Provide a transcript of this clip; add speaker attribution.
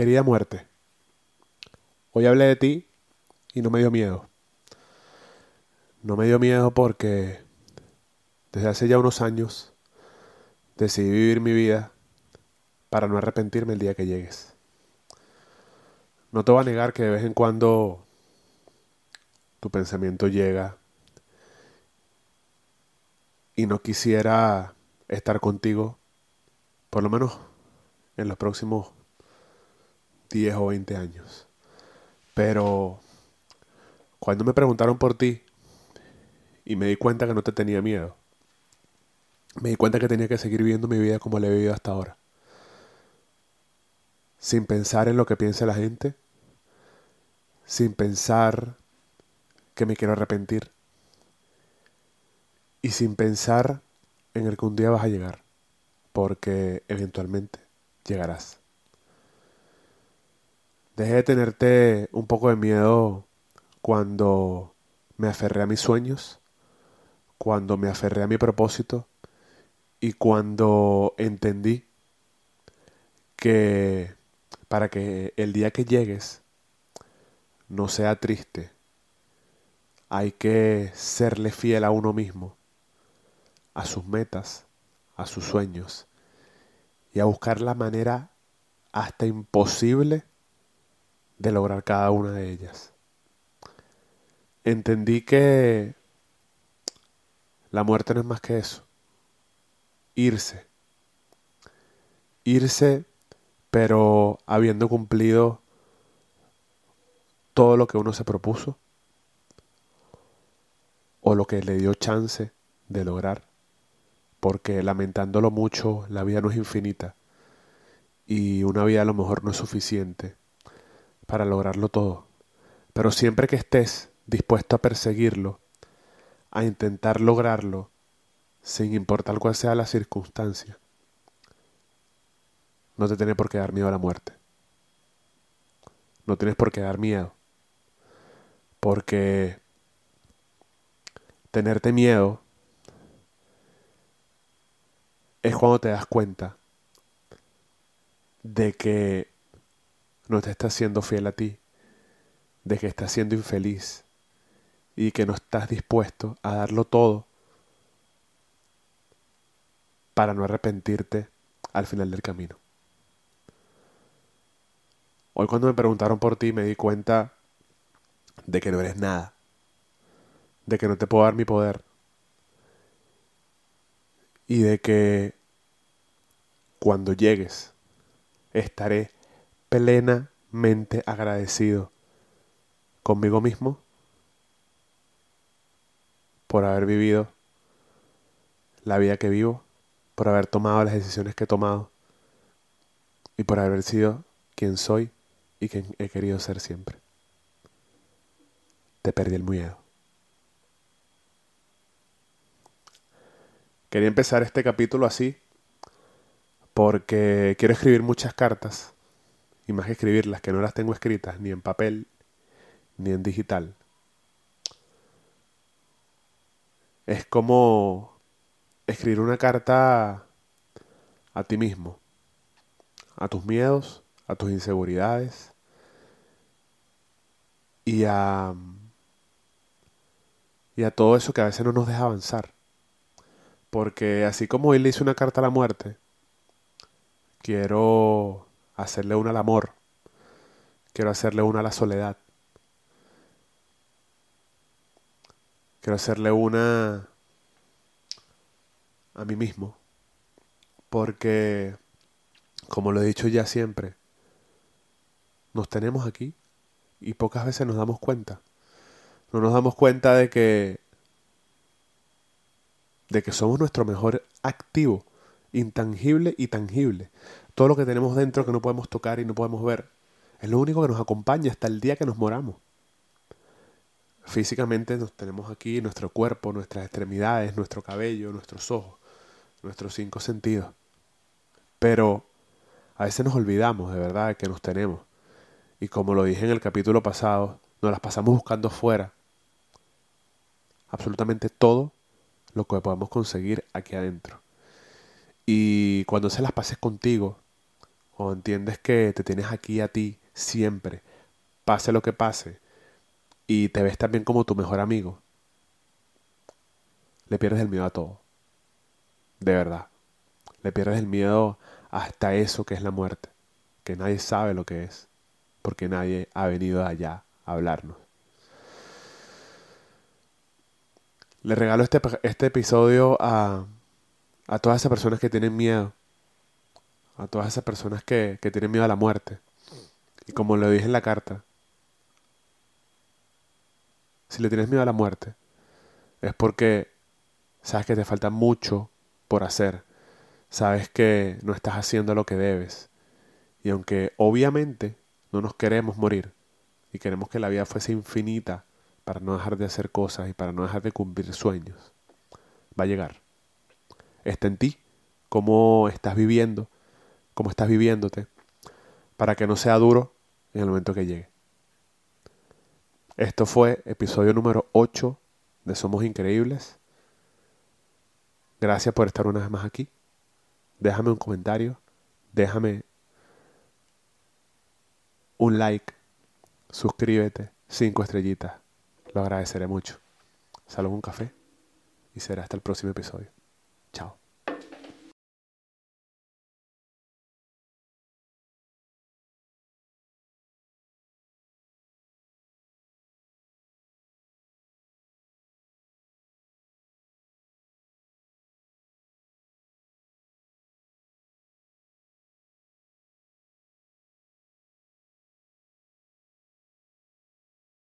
Speaker 1: Querida muerte, hoy hablé de ti y no me dio miedo. No me dio miedo porque desde hace ya unos años decidí vivir mi vida para no arrepentirme el día que llegues. No te voy a negar que de vez en cuando tu pensamiento llega y no quisiera estar contigo, por lo menos en los próximos 10 o 20 años. Pero cuando me preguntaron por ti y me di cuenta que no te tenía miedo, me di cuenta que tenía que seguir viviendo mi vida como la he vivido hasta ahora. Sin pensar en lo que piense la gente, sin pensar que me quiero arrepentir y sin pensar en el que un día vas a llegar, porque eventualmente llegarás. Dejé de tenerte un poco de miedo cuando me aferré a mis sueños, cuando me aferré a mi propósito y cuando entendí que para que el día que llegues no sea triste, hay que serle fiel a uno mismo, a sus metas, a sus sueños y a buscar la manera hasta imposible de lograr cada una de ellas. Entendí que la muerte no es más que eso. Irse. Irse, pero habiendo cumplido todo lo que uno se propuso o lo que le dio chance de lograr. Porque lamentándolo mucho, la vida no es infinita y una vida a lo mejor no es suficiente para lograrlo todo. Pero siempre que estés dispuesto a perseguirlo, a intentar lograrlo, sin importar cuál sea la circunstancia, no te tiene por qué dar miedo a la muerte. No tienes por qué dar miedo. Porque tenerte miedo es cuando te das cuenta de que no te estás siendo fiel a ti, de que estás siendo infeliz y que no estás dispuesto a darlo todo para no arrepentirte al final del camino. Hoy cuando me preguntaron por ti me di cuenta de que no eres nada, de que no te puedo dar mi poder y de que cuando llegues estaré plenamente agradecido conmigo mismo por haber vivido la vida que vivo, por haber tomado las decisiones que he tomado y por haber sido quien soy y quien he querido ser siempre. Te perdí el miedo. Quería empezar este capítulo así porque quiero escribir muchas cartas y más que escribirlas que no las tengo escritas ni en papel ni en digital. Es como escribir una carta a ti mismo, a tus miedos, a tus inseguridades y a, y a todo eso que a veces no nos deja avanzar. Porque así como él le hizo una carta a la muerte, quiero hacerle una al amor, quiero hacerle una a la soledad, quiero hacerle una a mí mismo, porque, como lo he dicho ya siempre, nos tenemos aquí y pocas veces nos damos cuenta. No nos damos cuenta de que de que somos nuestro mejor activo, intangible y tangible. Todo lo que tenemos dentro que no podemos tocar y no podemos ver, es lo único que nos acompaña hasta el día que nos moramos. Físicamente nos tenemos aquí nuestro cuerpo, nuestras extremidades, nuestro cabello, nuestros ojos, nuestros cinco sentidos. Pero a veces nos olvidamos de verdad de que nos tenemos. Y como lo dije en el capítulo pasado, nos las pasamos buscando fuera. Absolutamente todo lo que podemos conseguir aquí adentro. Y cuando se las pases contigo, o entiendes que te tienes aquí a ti siempre, pase lo que pase, y te ves también como tu mejor amigo, le pierdes el miedo a todo. De verdad. Le pierdes el miedo hasta eso que es la muerte, que nadie sabe lo que es, porque nadie ha venido allá a hablarnos. Le regalo este, este episodio a, a todas esas personas que tienen miedo, a todas esas personas que, que tienen miedo a la muerte. Y como lo dije en la carta, si le tienes miedo a la muerte, es porque sabes que te falta mucho por hacer, sabes que no estás haciendo lo que debes. Y aunque obviamente no nos queremos morir y queremos que la vida fuese infinita, para no dejar de hacer cosas y para no dejar de cumplir sueños. Va a llegar. Está en ti, cómo estás viviendo, cómo estás viviéndote, para que no sea duro en el momento que llegue. Esto fue episodio número 8 de Somos Increíbles. Gracias por estar una vez más aquí. Déjame un comentario, déjame un like, suscríbete, cinco estrellitas. Lo agradeceré mucho. Salgo un café y será hasta el próximo episodio. Ciao.